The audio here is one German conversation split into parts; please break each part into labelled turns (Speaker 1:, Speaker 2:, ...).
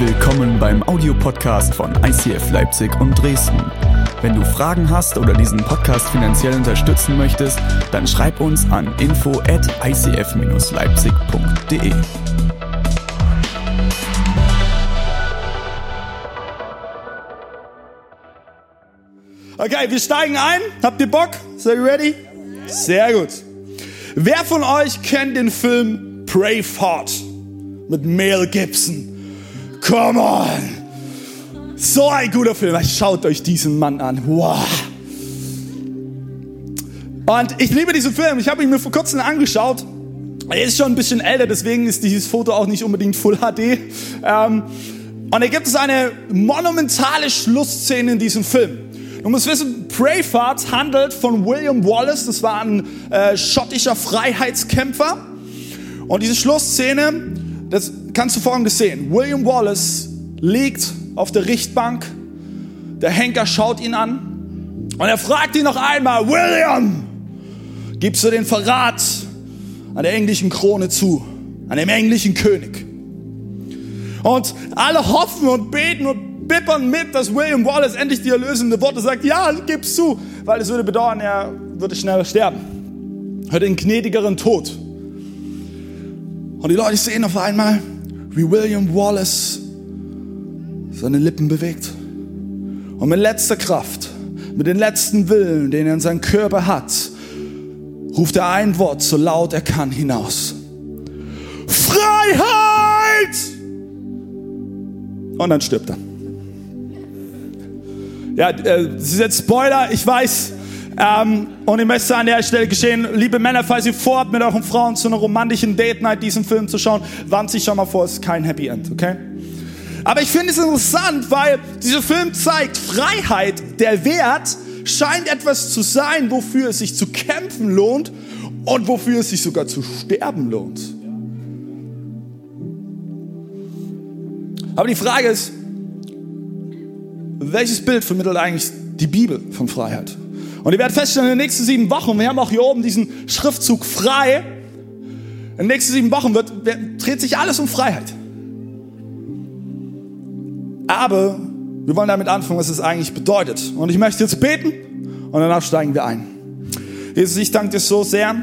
Speaker 1: Willkommen beim Audiopodcast von ICF Leipzig und Dresden. Wenn du Fragen hast oder diesen Podcast finanziell unterstützen möchtest, dann schreib uns an info at icf-leipzig.de.
Speaker 2: Okay, wir steigen ein. Habt ihr Bock? Seid ihr ready? Sehr gut. Wer von euch kennt den Film Braveheart mit Mel Gibson? Come on! So ein guter Film. Schaut euch diesen Mann an. Wow. Und ich liebe diesen Film. Ich habe ihn mir vor kurzem angeschaut. Er ist schon ein bisschen älter, deswegen ist dieses Foto auch nicht unbedingt Full HD. Ähm, und da gibt es eine monumentale Schlussszene in diesem Film. Du musst wissen, Braveheart handelt von William Wallace. Das war ein äh, schottischer Freiheitskämpfer. Und diese Schlussszene, das kannst du folgendes sehen. William Wallace liegt auf der Richtbank. Der Henker schaut ihn an. Und er fragt ihn noch einmal, William, gibst du den Verrat an der englischen Krone zu, an dem englischen König? Und alle hoffen und beten und bippern mit, dass William Wallace endlich die erlösende Worte sagt, ja, gib's zu, weil es würde bedeuten, er würde schneller sterben. Hört den gnädigeren Tod. Und die Leute sehen auf einmal, wie William Wallace seine Lippen bewegt. Und mit letzter Kraft, mit dem letzten Willen, den er in seinem Körper hat, ruft er ein Wort so laut er kann hinaus. Freiheit! Und dann stirbt er. Ja, äh, das ist jetzt Spoiler, ich weiß. Ähm, und ich möchte an der Stelle geschehen, liebe Männer, falls ihr vorhabt, mit euren Frauen zu einer romantischen Date Night diesen Film zu schauen, warnt sich schon mal vor, es ist kein Happy End, okay? Aber ich finde es interessant, weil dieser Film zeigt, Freiheit, der Wert, scheint etwas zu sein, wofür es sich zu kämpfen lohnt und wofür es sich sogar zu sterben lohnt. Aber die Frage ist, welches Bild vermittelt eigentlich die Bibel von Freiheit? Und ihr werdet feststellen, in den nächsten sieben Wochen, wir haben auch hier oben diesen Schriftzug frei, in den nächsten sieben Wochen wird, dreht sich alles um Freiheit. Aber wir wollen damit anfangen, was es eigentlich bedeutet. Und ich möchte jetzt beten und danach steigen wir ein. Jesus, ich danke dir so sehr,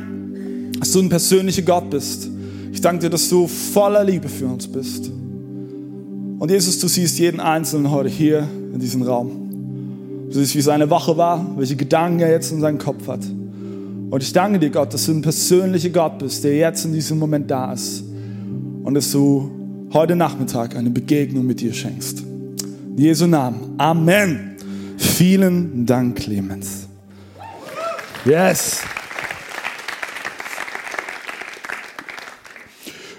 Speaker 2: dass du ein persönlicher Gott bist. Ich danke dir, dass du voller Liebe für uns bist. Und Jesus, du siehst jeden Einzelnen heute hier in diesem Raum. Du siehst, wie seine Woche war, welche Gedanken er jetzt in seinem Kopf hat. Und ich danke dir, Gott, dass du ein persönlicher Gott bist, der jetzt in diesem Moment da ist. Und dass du heute Nachmittag eine Begegnung mit dir schenkst. In Jesu Namen. Amen. Vielen Dank, Clemens. Yes.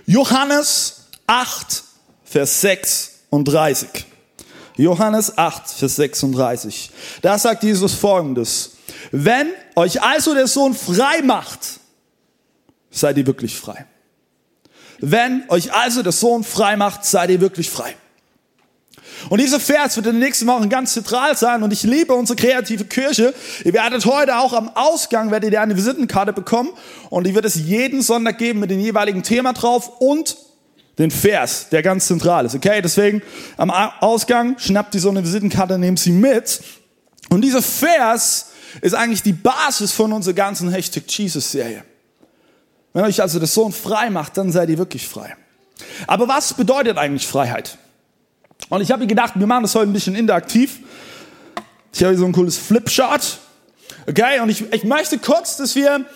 Speaker 2: Johannes 8, Vers 36. Johannes 8, Vers 36. Da sagt Jesus folgendes. Wenn euch also der Sohn frei macht, seid ihr wirklich frei. Wenn euch also der Sohn frei macht, seid ihr wirklich frei. Und dieser Vers wird in den nächsten Wochen ganz zentral sein und ich liebe unsere kreative Kirche. Ihr werdet heute auch am Ausgang, werdet ihr eine Visitenkarte bekommen und die wird es jeden Sonntag geben mit dem jeweiligen Thema drauf und den Vers, der ganz zentral ist. Okay, deswegen am Ausgang schnappt ihr so eine Visitenkarte, nehmt sie mit. Und dieser Vers ist eigentlich die Basis von unserer ganzen Hashtag Jesus Serie. Wenn euch also der Sohn frei macht, dann seid ihr wirklich frei. Aber was bedeutet eigentlich Freiheit? Und ich habe mir gedacht, wir machen das heute ein bisschen interaktiv. Ich habe hier so ein cooles Flipchart. Okay, und ich, ich möchte kurz, dass wir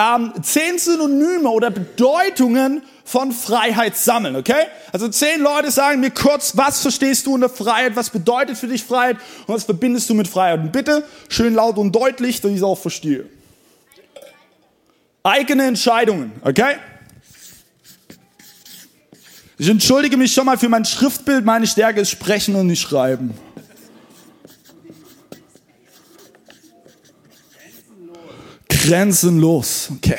Speaker 2: ähm, zehn Synonyme oder Bedeutungen von Freiheit sammeln, okay? Also zehn Leute sagen mir kurz, was verstehst du unter Freiheit, was bedeutet für dich Freiheit und was verbindest du mit Freiheit? Und bitte schön laut und deutlich, dass ich es auch verstehe. Eigene Entscheidungen, okay? Ich entschuldige mich schon mal für mein Schriftbild. Meine Stärke ist sprechen und nicht schreiben. Grenzenlos, okay.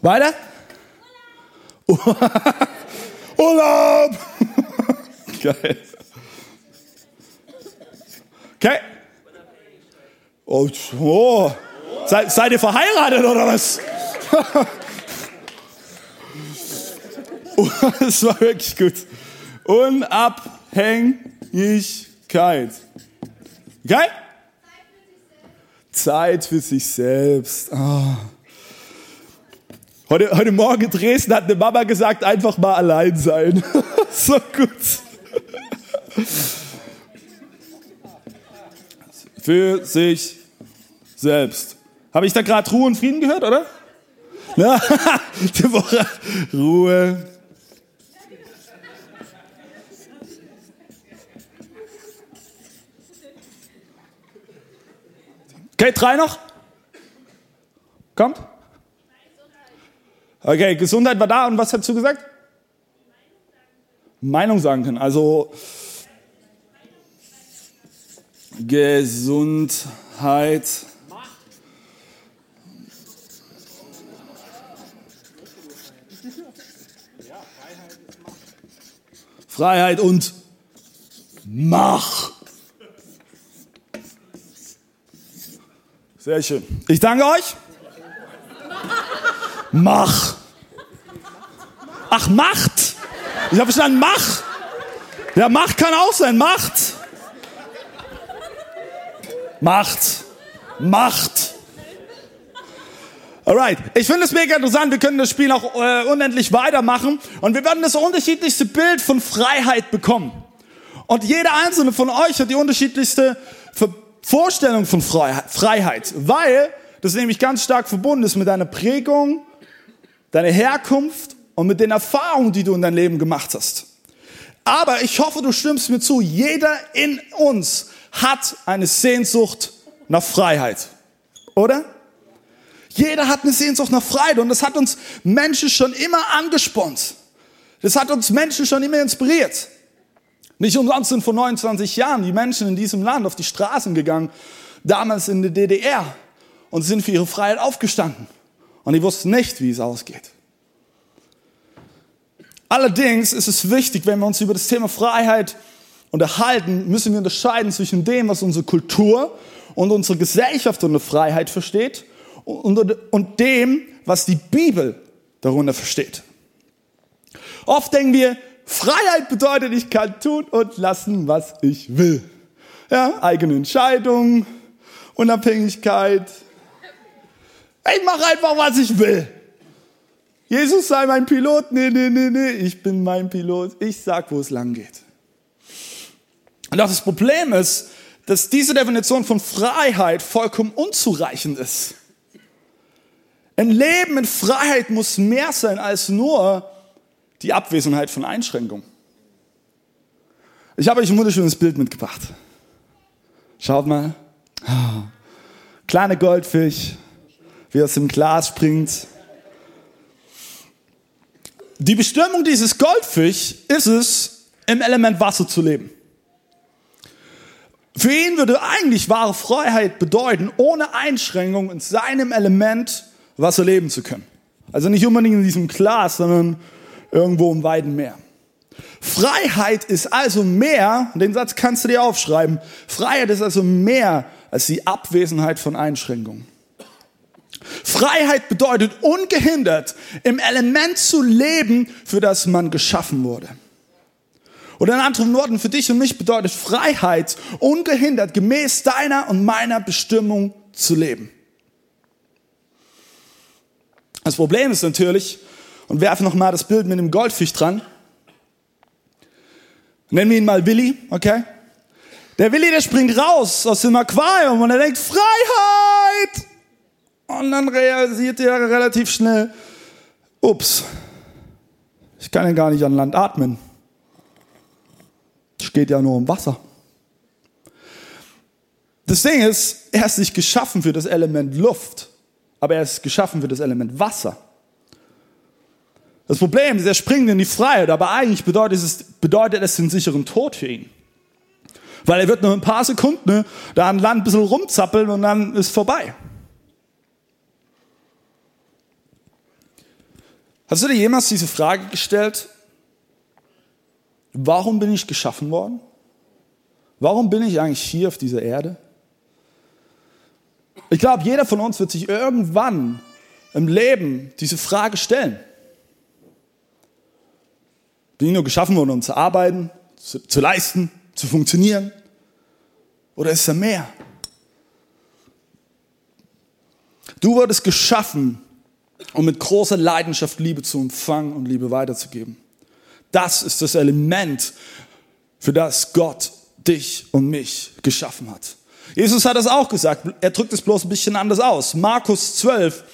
Speaker 2: Weiter? Urlaub! Geil. Okay. Oh, oh. Seid, seid ihr verheiratet oder was? Das war wirklich gut. Unabhängigkeit. Okay? Zeit für sich selbst. Oh. Heute, heute Morgen in Dresden hat eine Mama gesagt, einfach mal allein sein. so gut. Für sich selbst. Habe ich da gerade Ruhe und Frieden gehört, oder? Ja, die Woche Ruhe. Okay, drei noch? Kommt? Okay, Gesundheit war da und was hast du gesagt? Meinung sagen können. Also Gesundheit. Freiheit und Mach. Sehr schön. Ich danke euch. Mach. Ach, Macht. Ich habe verstanden, Mach. Ja, Macht kann auch sein. Macht. Macht. Macht. Alright, ich finde es mega interessant. Wir können das Spiel auch äh, unendlich weitermachen und wir werden das unterschiedlichste Bild von Freiheit bekommen. Und jeder einzelne von euch hat die unterschiedlichste Vorstellung von Freiheit, weil das nämlich ganz stark verbunden ist mit deiner Prägung, deiner Herkunft und mit den Erfahrungen, die du in deinem Leben gemacht hast. Aber ich hoffe, du stimmst mir zu, jeder in uns hat eine Sehnsucht nach Freiheit. Oder? Jeder hat eine Sehnsucht nach Freiheit und das hat uns Menschen schon immer angespornt. Das hat uns Menschen schon immer inspiriert. Nicht umsonst sind vor 29 Jahren die Menschen in diesem Land auf die Straßen gegangen, damals in der DDR, und sind für ihre Freiheit aufgestanden. Und die wussten nicht, wie es ausgeht. Allerdings ist es wichtig, wenn wir uns über das Thema Freiheit unterhalten, müssen wir unterscheiden zwischen dem, was unsere Kultur und unsere Gesellschaft unter Freiheit versteht und, und dem, was die Bibel darunter versteht. Oft denken wir, Freiheit bedeutet, ich kann tun und lassen, was ich will. Ja, eigene Entscheidungen, Unabhängigkeit. Ich mache einfach, was ich will. Jesus sei mein Pilot. Nee, nee, nee, nee, ich bin mein Pilot. Ich sag, wo es lang geht. Und auch das Problem ist, dass diese Definition von Freiheit vollkommen unzureichend ist. Ein Leben in Freiheit muss mehr sein als nur die Abwesenheit von Einschränkungen. Ich habe euch ein wunderschönes Bild mitgebracht. Schaut mal. Kleiner Goldfisch, wie aus dem Glas springt. Die Bestimmung dieses Goldfisch ist es, im Element Wasser zu leben. Für ihn würde eigentlich wahre Freiheit bedeuten, ohne Einschränkung in seinem Element Wasser leben zu können. Also nicht unbedingt in diesem Glas, sondern irgendwo im weiten Meer. Freiheit ist also mehr, den Satz kannst du dir aufschreiben, Freiheit ist also mehr als die Abwesenheit von Einschränkungen. Freiheit bedeutet ungehindert im Element zu leben, für das man geschaffen wurde. Oder in anderen Worten, für dich und mich bedeutet Freiheit ungehindert gemäß deiner und meiner Bestimmung zu leben. Das Problem ist natürlich, und werfe nochmal das Bild mit dem Goldfisch dran. Nennen wir ihn mal Willi, okay? Der Willi, der springt raus aus dem Aquarium und er denkt, Freiheit! Und dann realisiert er relativ schnell, ups, ich kann ja gar nicht an Land atmen. Es geht ja nur um Wasser. Das Ding ist, er ist nicht geschaffen für das Element Luft, aber er ist geschaffen für das Element Wasser. Das Problem ist, er springt in die Freiheit, aber eigentlich bedeutet es, bedeutet es den sicheren Tod für ihn. Weil er wird nur ein paar Sekunden ne, da an Land ein bisschen rumzappeln und dann ist vorbei. Hast du dir jemals diese Frage gestellt? Warum bin ich geschaffen worden? Warum bin ich eigentlich hier auf dieser Erde? Ich glaube, jeder von uns wird sich irgendwann im Leben diese Frage stellen. Bin ich nur geschaffen worden, um zu arbeiten, zu, zu leisten, zu funktionieren? Oder ist da mehr? Du wurdest geschaffen, um mit großer Leidenschaft Liebe zu empfangen und Liebe weiterzugeben. Das ist das Element, für das Gott dich und mich geschaffen hat. Jesus hat das auch gesagt. Er drückt es bloß ein bisschen anders aus. Markus 12,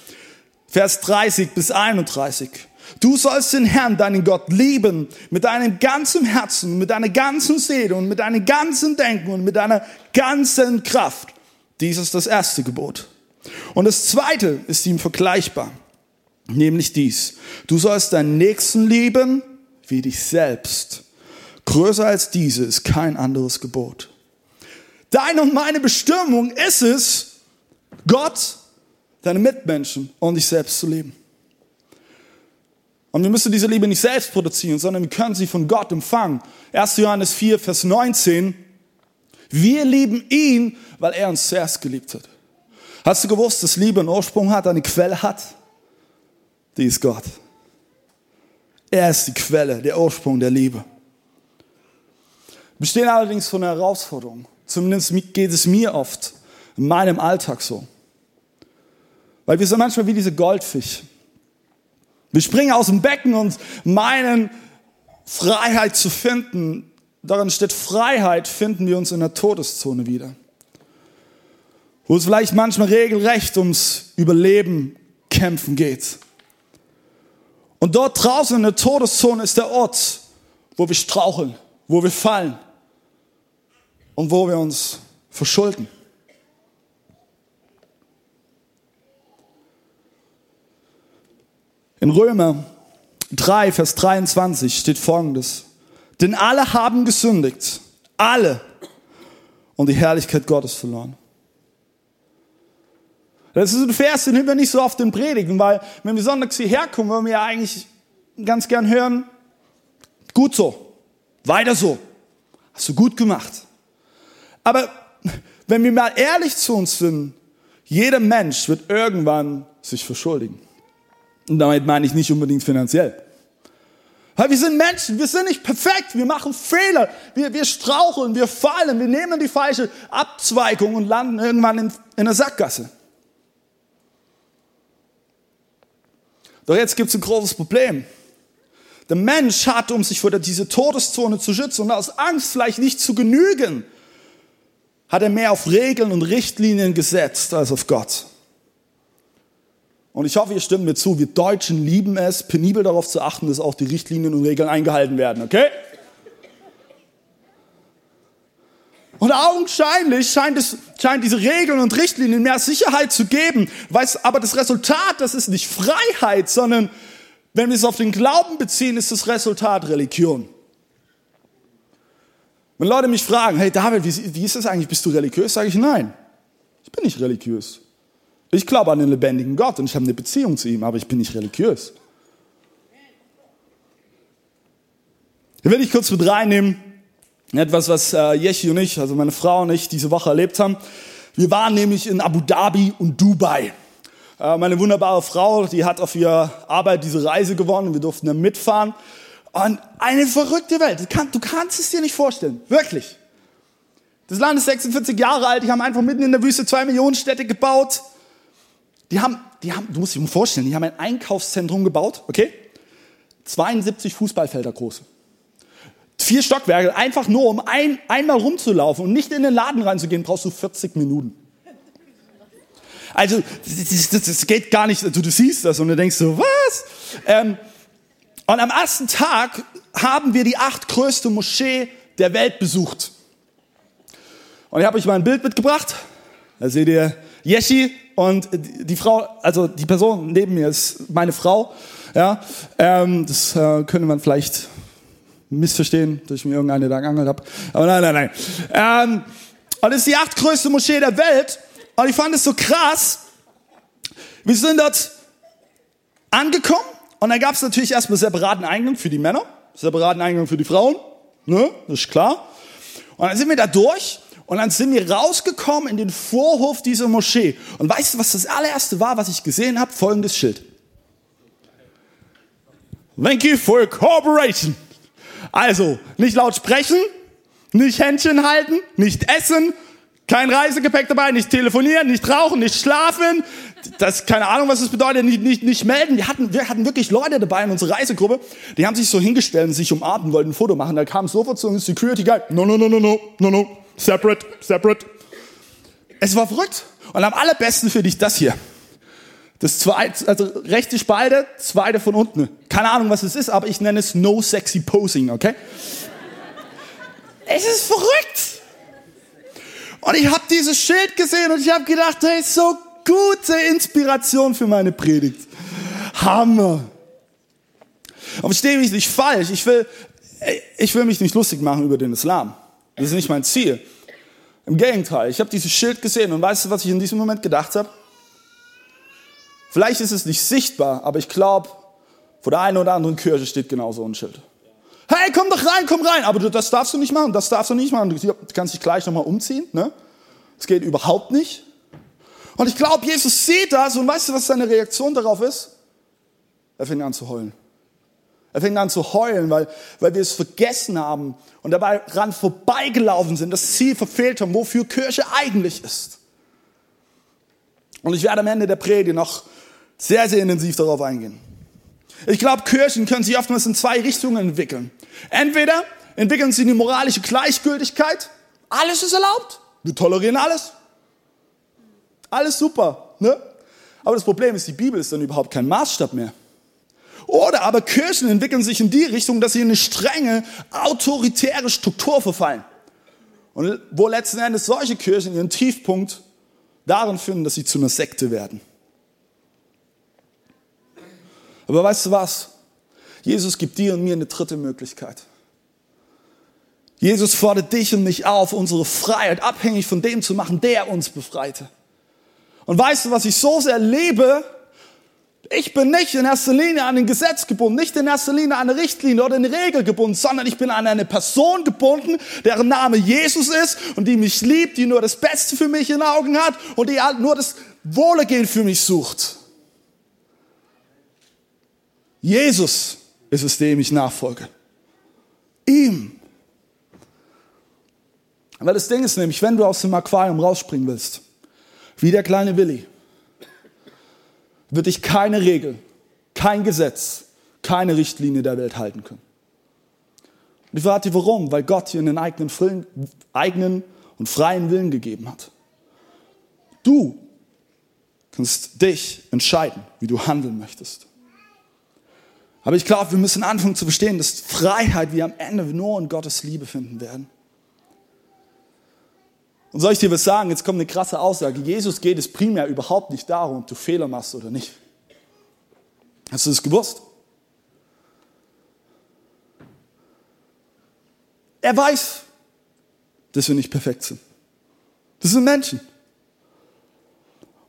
Speaker 2: Vers 30 bis 31. Du sollst den Herrn, deinen Gott, lieben mit deinem ganzen Herzen, mit deiner ganzen Seele und mit deinem ganzen Denken und mit deiner ganzen Kraft. Dies ist das erste Gebot. Und das zweite ist ihm vergleichbar, nämlich dies. Du sollst deinen Nächsten lieben wie dich selbst. Größer als diese ist kein anderes Gebot. Deine und meine Bestimmung ist es, Gott, deine Mitmenschen und dich selbst zu lieben. Und wir müssen diese Liebe nicht selbst produzieren, sondern wir können sie von Gott empfangen. 1. Johannes 4, Vers 19. Wir lieben ihn, weil er uns zuerst geliebt hat. Hast du gewusst, dass Liebe einen Ursprung hat, eine Quelle hat? Die ist Gott. Er ist die Quelle, der Ursprung der Liebe. Wir stehen allerdings vor einer Herausforderung. Zumindest geht es mir oft in meinem Alltag so. Weil wir sind manchmal wie diese Goldfisch. Wir springen aus dem Becken und meinen Freiheit zu finden. Darin steht Freiheit, finden wir uns in der Todeszone wieder. Wo es vielleicht manchmal regelrecht ums Überleben kämpfen geht. Und dort draußen in der Todeszone ist der Ort, wo wir straucheln, wo wir fallen und wo wir uns verschulden. In Römer 3, Vers 23 steht folgendes. Denn alle haben gesündigt. Alle. Und die Herrlichkeit Gottes verloren. Das ist ein Vers, den wir nicht so oft in Predigen, weil wenn wir sonntags hierher kommen, wollen wir ja eigentlich ganz gern hören, gut so, weiter so, hast du gut gemacht. Aber wenn wir mal ehrlich zu uns sind, jeder Mensch wird irgendwann sich verschuldigen. Und damit meine ich nicht unbedingt finanziell. Weil wir sind Menschen, wir sind nicht perfekt, wir machen Fehler, wir, wir straucheln, wir fallen, wir nehmen die falsche Abzweigung und landen irgendwann in, in der Sackgasse. Doch jetzt gibt es ein großes Problem. Der Mensch hat, um sich vor dieser Todeszone zu schützen und aus Angst vielleicht nicht zu genügen, hat er mehr auf Regeln und Richtlinien gesetzt als auf Gott. Und ich hoffe, ihr stimmt mir zu, wir Deutschen lieben es, penibel darauf zu achten, dass auch die Richtlinien und Regeln eingehalten werden, okay? Und augenscheinlich scheint, es, scheint diese Regeln und Richtlinien mehr Sicherheit zu geben. Weiß, aber das Resultat, das ist nicht Freiheit, sondern wenn wir es auf den Glauben beziehen, ist das Resultat Religion. Wenn Leute mich fragen, hey David, wie, wie ist das eigentlich? Bist du religiös? Sage ich nein. Ich bin nicht religiös. Ich glaube an den lebendigen Gott und ich habe eine Beziehung zu ihm, aber ich bin nicht religiös. Hier will ich kurz mit reinnehmen, etwas, was äh, Yechi und ich, also meine Frau und ich, diese Woche erlebt haben. Wir waren nämlich in Abu Dhabi und Dubai. Äh, meine wunderbare Frau, die hat auf ihrer Arbeit diese Reise gewonnen. Wir durften da mitfahren. Und eine verrückte Welt. Du, kann, du kannst es dir nicht vorstellen. Wirklich. Das Land ist 46 Jahre alt. Die haben einfach mitten in der Wüste zwei Millionen Städte gebaut. Die haben, die haben, du musst dir vorstellen, die haben ein Einkaufszentrum gebaut, okay? 72 Fußballfelder groß vier Stockwerke, einfach nur um ein, einmal rumzulaufen und nicht in den Laden reinzugehen, brauchst du 40 Minuten. Also, das, das, das geht gar nicht, du, du, siehst das und du denkst so, was? Ähm, und am ersten Tag haben wir die acht größte Moschee der Welt besucht. Und ich habe euch mal ein Bild mitgebracht. Da seht ihr Yeshi und die Frau, also die Person neben mir ist meine Frau. Ja, ähm, das äh, könnte man vielleicht missverstehen, dass ich mir irgendeine da geangelt habe. Aber nein, nein, nein. Ähm, und es ist die achtgrößte Moschee der Welt. Und ich fand es so krass. Wir sind dort angekommen und dann gab es natürlich erstmal separaten Eingang für die Männer, separaten Eingang für die Frauen. Ne? Das ist klar. Und dann sind wir da durch und dann sind wir rausgekommen in den Vorhof dieser Moschee. Und weißt du, was das allererste war, was ich gesehen habe? Folgendes Schild. Thank you for your cooperation. Also, nicht laut sprechen, nicht Händchen halten, nicht essen, kein Reisegepäck dabei, nicht telefonieren, nicht rauchen, nicht schlafen. Das, keine Ahnung, was das bedeutet, nicht, nicht, nicht melden. Wir hatten, wir hatten wirklich Leute dabei in unserer Reisegruppe, die haben sich so hingestellt und sich umarmt wollten ein Foto machen. Da kam sofort so ein Security Guy. No, no, no, no, no, no, no. Separate, separate. Es war verrückt. Und am allerbesten finde ich das hier. Das zweite, also rechte Spalte, zweite von unten. Keine Ahnung, was es ist, aber ich nenne es No Sexy Posing, okay? es ist verrückt. Und ich habe dieses Schild gesehen und ich habe gedacht, hey, so gute Inspiration für meine Predigt. Hammer. Aber verstehe mich nicht falsch. Ich will, ich will mich nicht lustig machen über den Islam. Das ist nicht mein Ziel. Im Gegenteil, ich habe dieses Schild gesehen und weißt du, was ich in diesem Moment gedacht habe? Vielleicht ist es nicht sichtbar, aber ich glaube, vor der einen oder anderen Kirche steht genauso ein Schild. Hey, komm doch rein, komm rein. Aber du, das darfst du nicht machen, das darfst du nicht machen. Du kannst dich gleich nochmal umziehen. Ne? Das geht überhaupt nicht. Und ich glaube, Jesus sieht das und weißt du, was seine Reaktion darauf ist? Er fängt an zu heulen. Er fängt an zu heulen, weil, weil wir es vergessen haben und dabei ran vorbeigelaufen sind, das Ziel verfehlt haben, wofür Kirche eigentlich ist. Und ich werde am Ende der Predigt noch sehr, sehr intensiv darauf eingehen. Ich glaube, Kirchen können sich oftmals in zwei Richtungen entwickeln. Entweder entwickeln sie eine moralische Gleichgültigkeit. Alles ist erlaubt. Wir tolerieren alles. Alles super. Ne? Aber das Problem ist, die Bibel ist dann überhaupt kein Maßstab mehr. Oder aber Kirchen entwickeln sich in die Richtung, dass sie in eine strenge, autoritäre Struktur verfallen. Und wo letzten Endes solche Kirchen ihren Tiefpunkt darin finden, dass sie zu einer Sekte werden. Aber weißt du was? Jesus gibt dir und mir eine dritte Möglichkeit. Jesus fordert dich und mich auf, unsere Freiheit abhängig von dem zu machen, der uns befreite. Und weißt du, was ich so sehr lebe? Ich bin nicht in erster Linie an ein Gesetz gebunden, nicht in erster Linie an eine Richtlinie oder eine Regel gebunden, sondern ich bin an eine Person gebunden, deren Name Jesus ist und die mich liebt, die nur das Beste für mich in Augen hat und die halt nur das Wohlergehen für mich sucht. Jesus ist es, dem ich nachfolge. Ihm. Weil das Ding ist nämlich, wenn du aus dem Aquarium rausspringen willst, wie der kleine Willi, wird dich keine Regel, kein Gesetz, keine Richtlinie der Welt halten können. Und ich frage dich, warum? Weil Gott dir einen eigenen, eigenen und freien Willen gegeben hat. Du kannst dich entscheiden, wie du handeln möchtest. Aber ich glaube, wir müssen anfangen zu verstehen, dass Freiheit wir am Ende nur in Gottes Liebe finden werden. Und soll ich dir was sagen? Jetzt kommt eine krasse Aussage. Jesus geht es primär überhaupt nicht darum, ob du Fehler machst oder nicht. Hast du das gewusst? Er weiß, dass wir nicht perfekt sind. Das sind Menschen.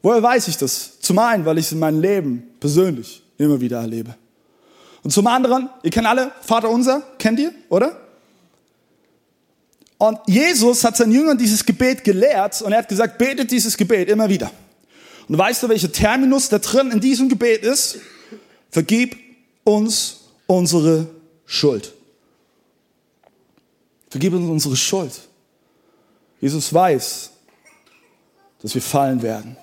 Speaker 2: Woher weiß ich das? Zum einen, weil ich es in meinem Leben persönlich immer wieder erlebe. Und zum anderen, ihr kennt alle Vater unser, kennt ihr, oder? Und Jesus hat seinen Jüngern dieses Gebet gelehrt und er hat gesagt, betet dieses Gebet immer wieder. Und weißt du, welcher Terminus da drin in diesem Gebet ist? Vergib uns unsere Schuld. Vergib uns unsere Schuld. Jesus weiß, dass wir fallen werden.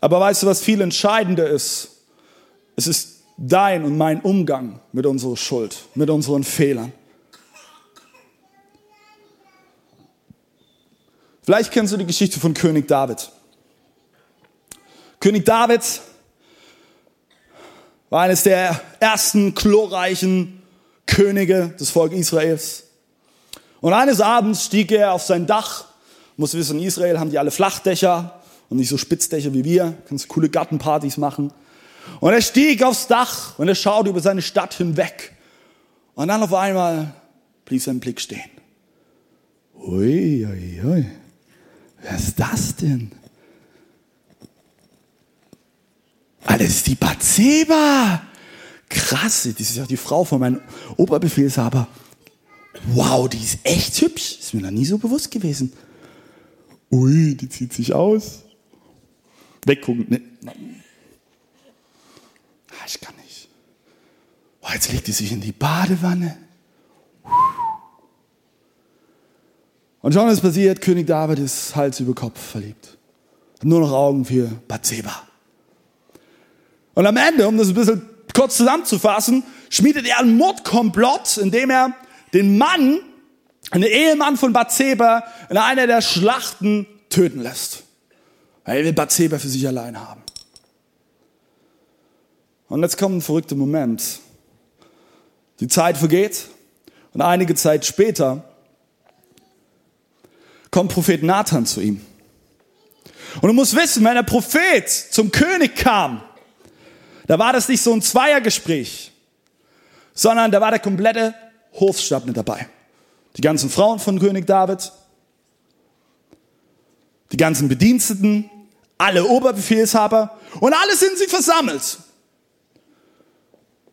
Speaker 2: Aber weißt du, was viel entscheidender ist? Es ist dein und mein Umgang mit unserer Schuld, mit unseren Fehlern. Vielleicht kennst du die Geschichte von König David. König David war eines der ersten glorreichen Könige des Volkes Israels. Und eines Abends stieg er auf sein Dach. Muss wissen, in Israel haben die alle Flachdächer und nicht so Spitzdächer wie wir. Kannst coole Gartenpartys machen. Und er stieg aufs Dach und er schaute über seine Stadt hinweg. Und dann auf einmal blieb sein Blick stehen. Ui, ui, ui. Wer ist das denn? Alles die Bathseba. Krass, das ist ja die Frau von meinem Oberbefehlshaber. Wow, die ist echt hübsch. Ist mir noch nie so bewusst gewesen. Ui, die zieht sich aus. Weggucken. Ne, ich kann nicht. Oh, jetzt legt die sich in die Badewanne. Und schon ist passiert, König David ist Hals über Kopf verliebt. Hat nur noch Augen für Bathseba. Und am Ende, um das ein bisschen kurz zusammenzufassen, schmiedet er einen Mordkomplott, indem er den Mann, einen Ehemann von Bathseba, in einer der Schlachten töten lässt. Er will Bathseba für sich allein haben. Und jetzt kommt ein verrückter Moment. Die Zeit vergeht und einige Zeit später kommt Prophet Nathan zu ihm. Und du musst wissen, wenn der Prophet zum König kam, da war das nicht so ein Zweiergespräch, sondern da war der komplette Hofstab mit dabei. Die ganzen Frauen von König David, die ganzen Bediensteten, alle Oberbefehlshaber und alle sind sie versammelt.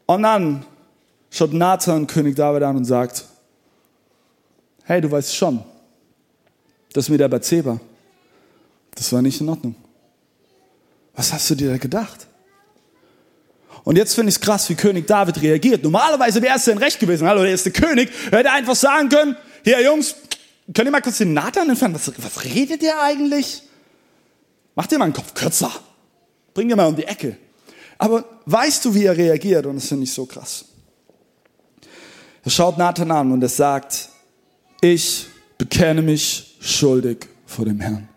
Speaker 2: Und dann schaut Nathan König David an und sagt, hey, du weißt schon, das mit der Bathseba, das war nicht in Ordnung. Was hast du dir da gedacht? Und jetzt finde ich es krass, wie König David reagiert. Normalerweise wäre es sein Recht gewesen. Hallo, der ist der König. Er hätte einfach sagen können, hier Jungs, könnt ihr mal kurz den Nathan entfernen? Was, was redet ihr eigentlich? Macht ihr mal einen Kopf kürzer. Bring ihr mal um die Ecke. Aber weißt du, wie er reagiert? Und das finde ich so krass. Er schaut Nathan an und er sagt, ich bekenne mich schuldig vor dem Herrn.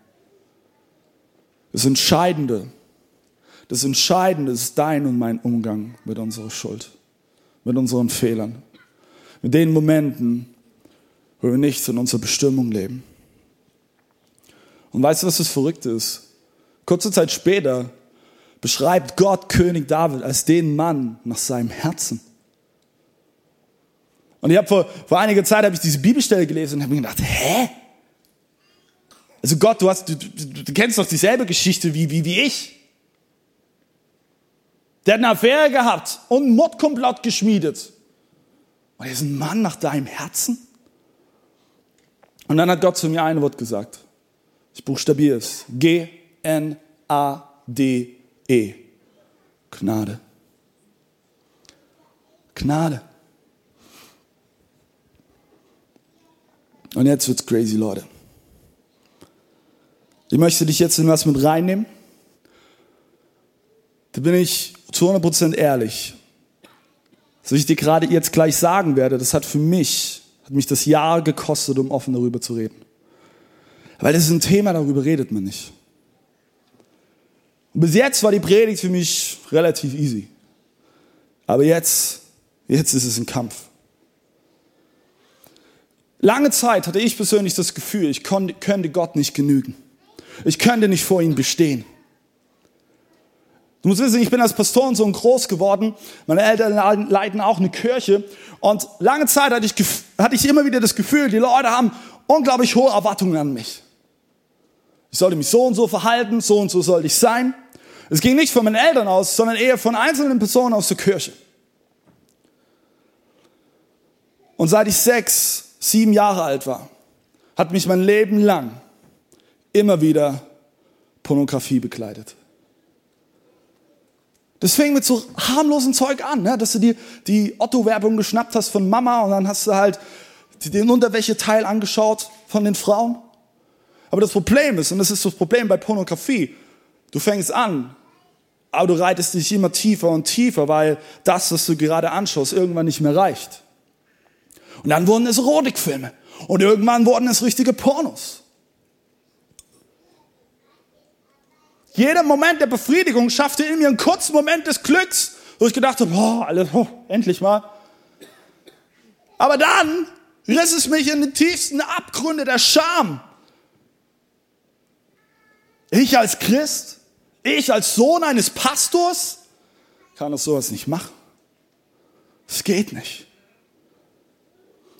Speaker 2: Das Entscheidende, das Entscheidende ist dein und mein Umgang mit unserer Schuld, mit unseren Fehlern, mit den Momenten, wo wir nicht in unserer Bestimmung leben. Und weißt du, was das Verrückte ist? Kurze Zeit später beschreibt Gott König David als den Mann nach seinem Herzen. Und ich habe vor, vor einiger Zeit habe ich diese Bibelstelle gelesen und habe mir gedacht, hä? Also Gott, du, hast, du, du, du kennst doch dieselbe Geschichte wie, wie, wie ich. Der hat eine Affäre gehabt und Mordkomplott geschmiedet. Und er ist ein Mann nach deinem Herzen. Und dann hat Gott zu mir ein Wort gesagt. Ich buchstabiere es. G-N-A-D-E. Gnade. Gnade. Und jetzt wird's crazy, Leute. Ich möchte dich jetzt in was mit reinnehmen. Da bin ich zu 100% ehrlich. Was ich dir gerade jetzt gleich sagen werde, das hat für mich, hat mich das Jahr gekostet, um offen darüber zu reden. Weil das ist ein Thema, darüber redet man nicht. Und bis jetzt war die Predigt für mich relativ easy. Aber jetzt, jetzt ist es ein Kampf. Lange Zeit hatte ich persönlich das Gefühl, ich könnte Gott nicht genügen. Ich könnte nicht vor ihm bestehen. Du musst wissen, ich bin als Pastorensohn groß geworden. Meine Eltern leiten auch eine Kirche. Und lange Zeit hatte ich, hatte ich immer wieder das Gefühl, die Leute haben unglaublich hohe Erwartungen an mich. Ich sollte mich so und so verhalten, so und so sollte ich sein. Es ging nicht von meinen Eltern aus, sondern eher von einzelnen Personen aus der Kirche. Und seit ich sechs, sieben Jahre alt war, hat mich mein Leben lang immer wieder Pornografie begleitet. Das fing mit so harmlosen Zeug an, ne? dass du dir die Otto-Werbung geschnappt hast von Mama und dann hast du halt den Unterwäscheteil angeschaut von den Frauen. Aber das Problem ist, und das ist das Problem bei Pornografie, du fängst an, aber du reitest dich immer tiefer und tiefer, weil das, was du gerade anschaust, irgendwann nicht mehr reicht. Und dann wurden es Erotikfilme. Und irgendwann wurden es richtige Pornos. Jeder Moment der Befriedigung schaffte in mir einen kurzen Moment des Glücks, wo ich gedacht habe, oh, alles, oh, endlich mal. Aber dann riss es mich in die tiefsten Abgründe der Scham. Ich als Christ, ich als Sohn eines Pastors, kann das sowas nicht machen. Es geht nicht.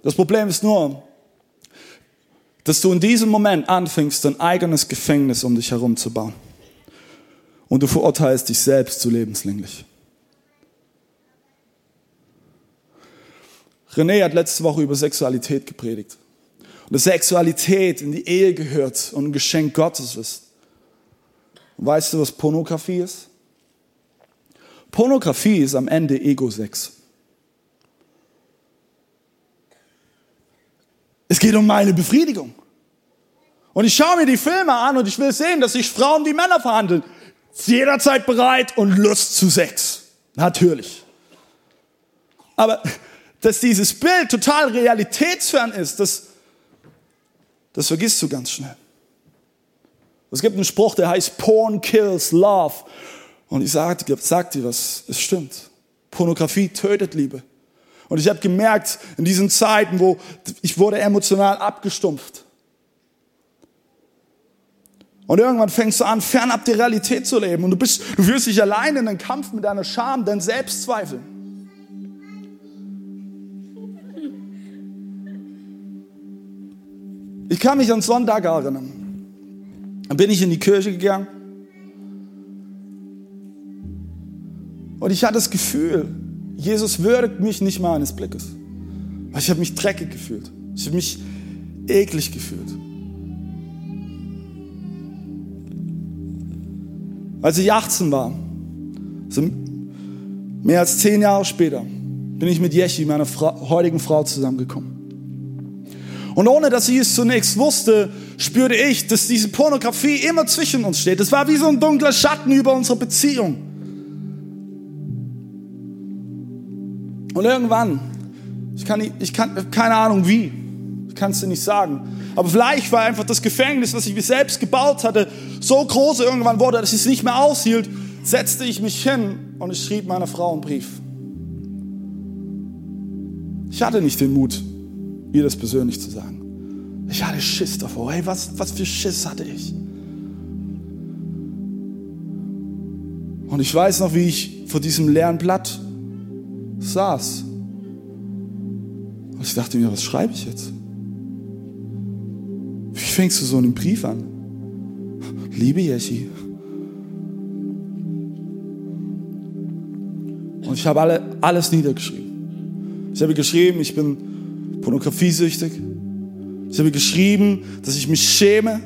Speaker 2: Das Problem ist nur, dass du in diesem Moment anfängst, dein eigenes Gefängnis um dich herum zu bauen und du verurteilst dich selbst zu lebenslänglich. René hat letzte Woche über Sexualität gepredigt. Und dass Sexualität in die Ehe gehört und ein Geschenk Gottes ist. Und weißt du, was Pornografie ist? Pornografie ist am Ende Ego-Sex. Es geht um meine Befriedigung. Und ich schaue mir die Filme an und ich will sehen, dass sich Frauen wie Männer verhandeln. Jederzeit bereit und Lust zu Sex. Natürlich. Aber dass dieses Bild total realitätsfern ist, das, das vergisst du ganz schnell. Es gibt einen Spruch, der heißt Porn kills love. Und ich sage sag dir was, es stimmt. Pornografie tötet Liebe. Und ich habe gemerkt, in diesen Zeiten, wo ich wurde emotional abgestumpft. Und irgendwann fängst du an, fernab der Realität zu leben. Und du bist, du fühlst dich allein in einen Kampf mit deiner Scham, deinen Selbstzweifeln. Ich kann mich an Sonntag erinnern. Dann bin ich in die Kirche gegangen. Und ich hatte das Gefühl, Jesus würdigt mich nicht mal eines Blickes. Ich habe mich dreckig gefühlt. Ich habe mich eklig gefühlt. Als ich 18 war, also mehr als zehn Jahre später, bin ich mit Yeshi, meiner Frau, heutigen Frau, zusammengekommen. Und ohne dass ich es zunächst wusste, spürte ich, dass diese Pornografie immer zwischen uns steht. Es war wie so ein dunkler Schatten über unsere Beziehung. Und irgendwann, ich kann, ich kann keine Ahnung wie, ich kann es dir nicht sagen, aber vielleicht war einfach das Gefängnis, was ich mir selbst gebaut hatte, so groß irgendwann wurde, dass ich es nicht mehr aushielt, setzte ich mich hin und ich schrieb meiner Frau einen Brief. Ich hatte nicht den Mut, ihr das persönlich zu sagen. Ich hatte Schiss davor. Hey, was, was für Schiss hatte ich? Und ich weiß noch, wie ich vor diesem leeren Blatt saß. Und ich dachte mir, was schreibe ich jetzt? Fängst du so einen Brief an? Liebe Jeschi. Und ich habe alle, alles niedergeschrieben. Ich habe geschrieben, ich bin pornografiesüchtig. Ich habe geschrieben, dass ich mich schäme.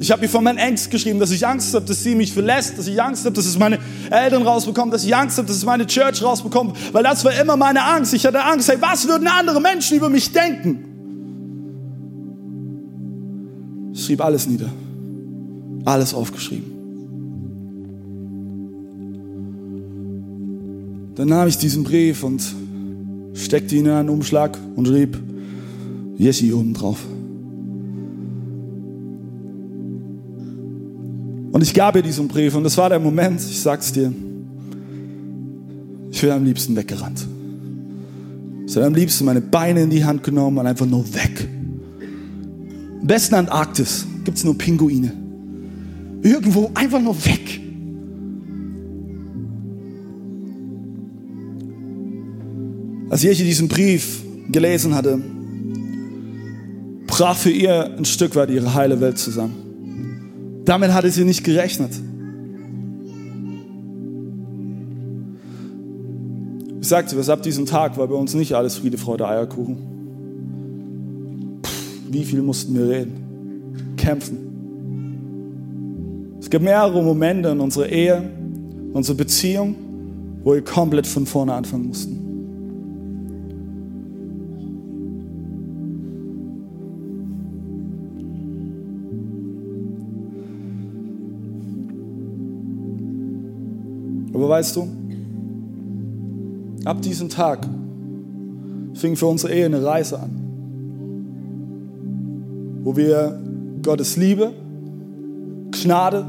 Speaker 2: Ich habe ihr von meinen Ängsten geschrieben, dass ich Angst habe, dass sie mich verlässt, dass ich Angst habe, dass es meine Eltern rausbekommen, dass ich Angst habe, dass es meine Church rausbekommt, weil das war immer meine Angst. Ich hatte Angst, hey, was würden andere Menschen über mich denken? Schrieb alles nieder, alles aufgeschrieben. Dann nahm ich diesen Brief und steckte ihn in einen Umschlag und schrieb Jeschi oben drauf. Und ich gab ihr diesen Brief und das war der Moment, ich sag's dir, ich wäre am liebsten weggerannt. Ich hätte am liebsten meine Beine in die Hand genommen und einfach nur weg. Im besten Antarktis gibt es nur Pinguine. Irgendwo einfach nur weg. Als Jeche diesen Brief gelesen hatte, brach für ihr ein Stück weit ihre heile Welt zusammen. Damit hatte sie nicht gerechnet. Ich sagte, ab diesem Tag war bei uns nicht alles Friede, Freude, Eierkuchen. Wie viel mussten wir reden? Kämpfen. Es gab mehrere Momente in unserer Ehe, unserer Beziehung, wo wir komplett von vorne anfangen mussten. Aber weißt du, ab diesem Tag fing für unsere Ehe eine Reise an, wo wir Gottes Liebe, Gnade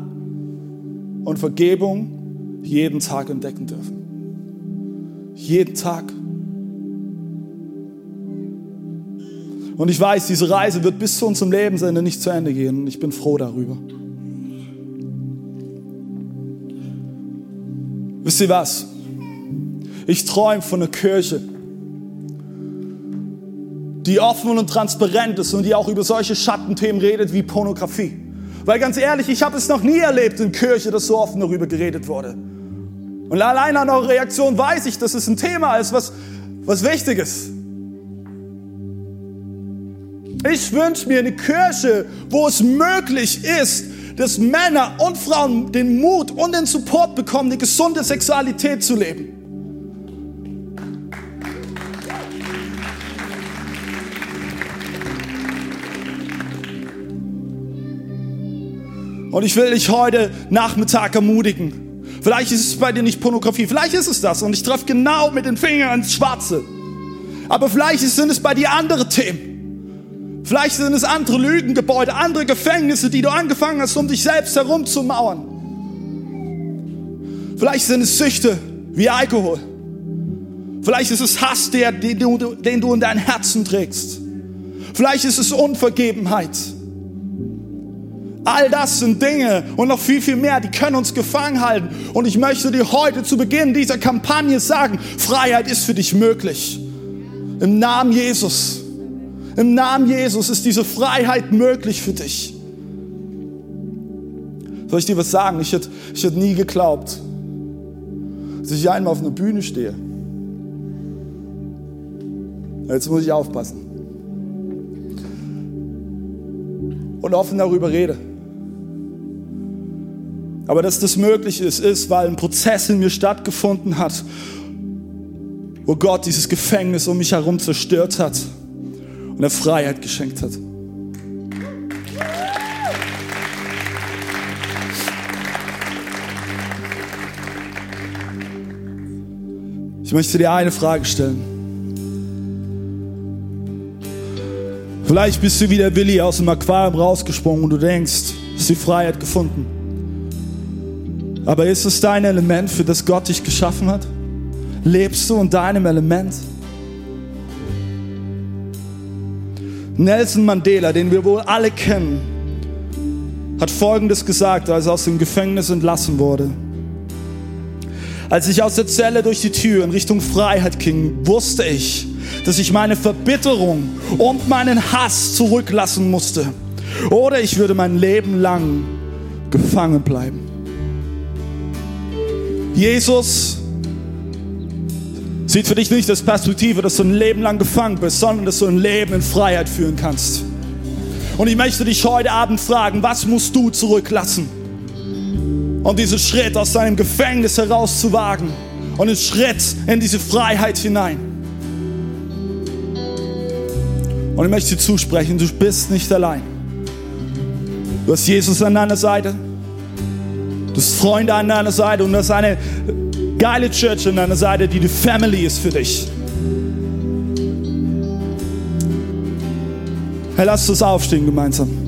Speaker 2: und Vergebung jeden Tag entdecken dürfen. Jeden Tag. Und ich weiß, diese Reise wird bis zu unserem Lebensende nicht zu Ende gehen. Und ich bin froh darüber. Wisst ihr was? Ich träume von einer Kirche, die offen und transparent ist und die auch über solche Schattenthemen redet wie Pornografie. Weil ganz ehrlich, ich habe es noch nie erlebt in Kirche, dass so offen darüber geredet wurde. Und allein an eure Reaktion weiß ich, dass es ein Thema ist, was, was wichtig ist. Ich wünsche mir eine Kirche, wo es möglich ist, dass Männer und Frauen den Mut und den Support bekommen, die gesunde Sexualität zu leben. Und ich will dich heute Nachmittag ermutigen. Vielleicht ist es bei dir nicht Pornografie, vielleicht ist es das und ich treffe genau mit den Fingern ins Schwarze. Aber vielleicht sind es bei dir andere Themen. Vielleicht sind es andere Lügengebäude, andere Gefängnisse, die du angefangen hast, um dich selbst herumzumauern. Vielleicht sind es Süchte wie Alkohol. Vielleicht ist es Hass, den, du, den du in dein Herzen trägst. Vielleicht ist es Unvergebenheit. All das sind Dinge und noch viel, viel mehr, die können uns gefangen halten. Und ich möchte dir heute zu Beginn dieser Kampagne sagen, Freiheit ist für dich möglich. Im Namen Jesus. Im Namen Jesus ist diese Freiheit möglich für dich. Soll ich dir was sagen? Ich hätte, ich hätte nie geglaubt, dass ich einmal auf einer Bühne stehe. Jetzt muss ich aufpassen. Und offen darüber rede. Aber dass das möglich ist, ist, weil ein Prozess in mir stattgefunden hat, wo Gott dieses Gefängnis um mich herum zerstört hat und er Freiheit geschenkt hat. Ich möchte dir eine Frage stellen. Vielleicht bist du wie der Willi aus dem Aquarium rausgesprungen und du denkst, du hast die Freiheit gefunden. Aber ist es dein Element, für das Gott dich geschaffen hat? Lebst du in deinem Element? Nelson Mandela, den wir wohl alle kennen, hat Folgendes gesagt, als er aus dem Gefängnis entlassen wurde. Als ich aus der Zelle durch die Tür in Richtung Freiheit ging, wusste ich, dass ich meine Verbitterung und meinen Hass zurücklassen musste. Oder ich würde mein Leben lang gefangen bleiben. Jesus sieht für dich nicht das Perspektive, dass du ein Leben lang gefangen bist, sondern dass du ein Leben in Freiheit führen kannst. Und ich möchte dich heute Abend fragen, was musst du zurücklassen? um diesen Schritt aus deinem Gefängnis herauszuwagen und einen Schritt in diese Freiheit hinein. Und ich möchte dir zusprechen, du bist nicht allein. Du hast Jesus an deiner Seite, hast Freunde an deiner Seite und du hast eine geile Church an deiner Seite, die die Family ist für dich. Hey, lass uns aufstehen gemeinsam.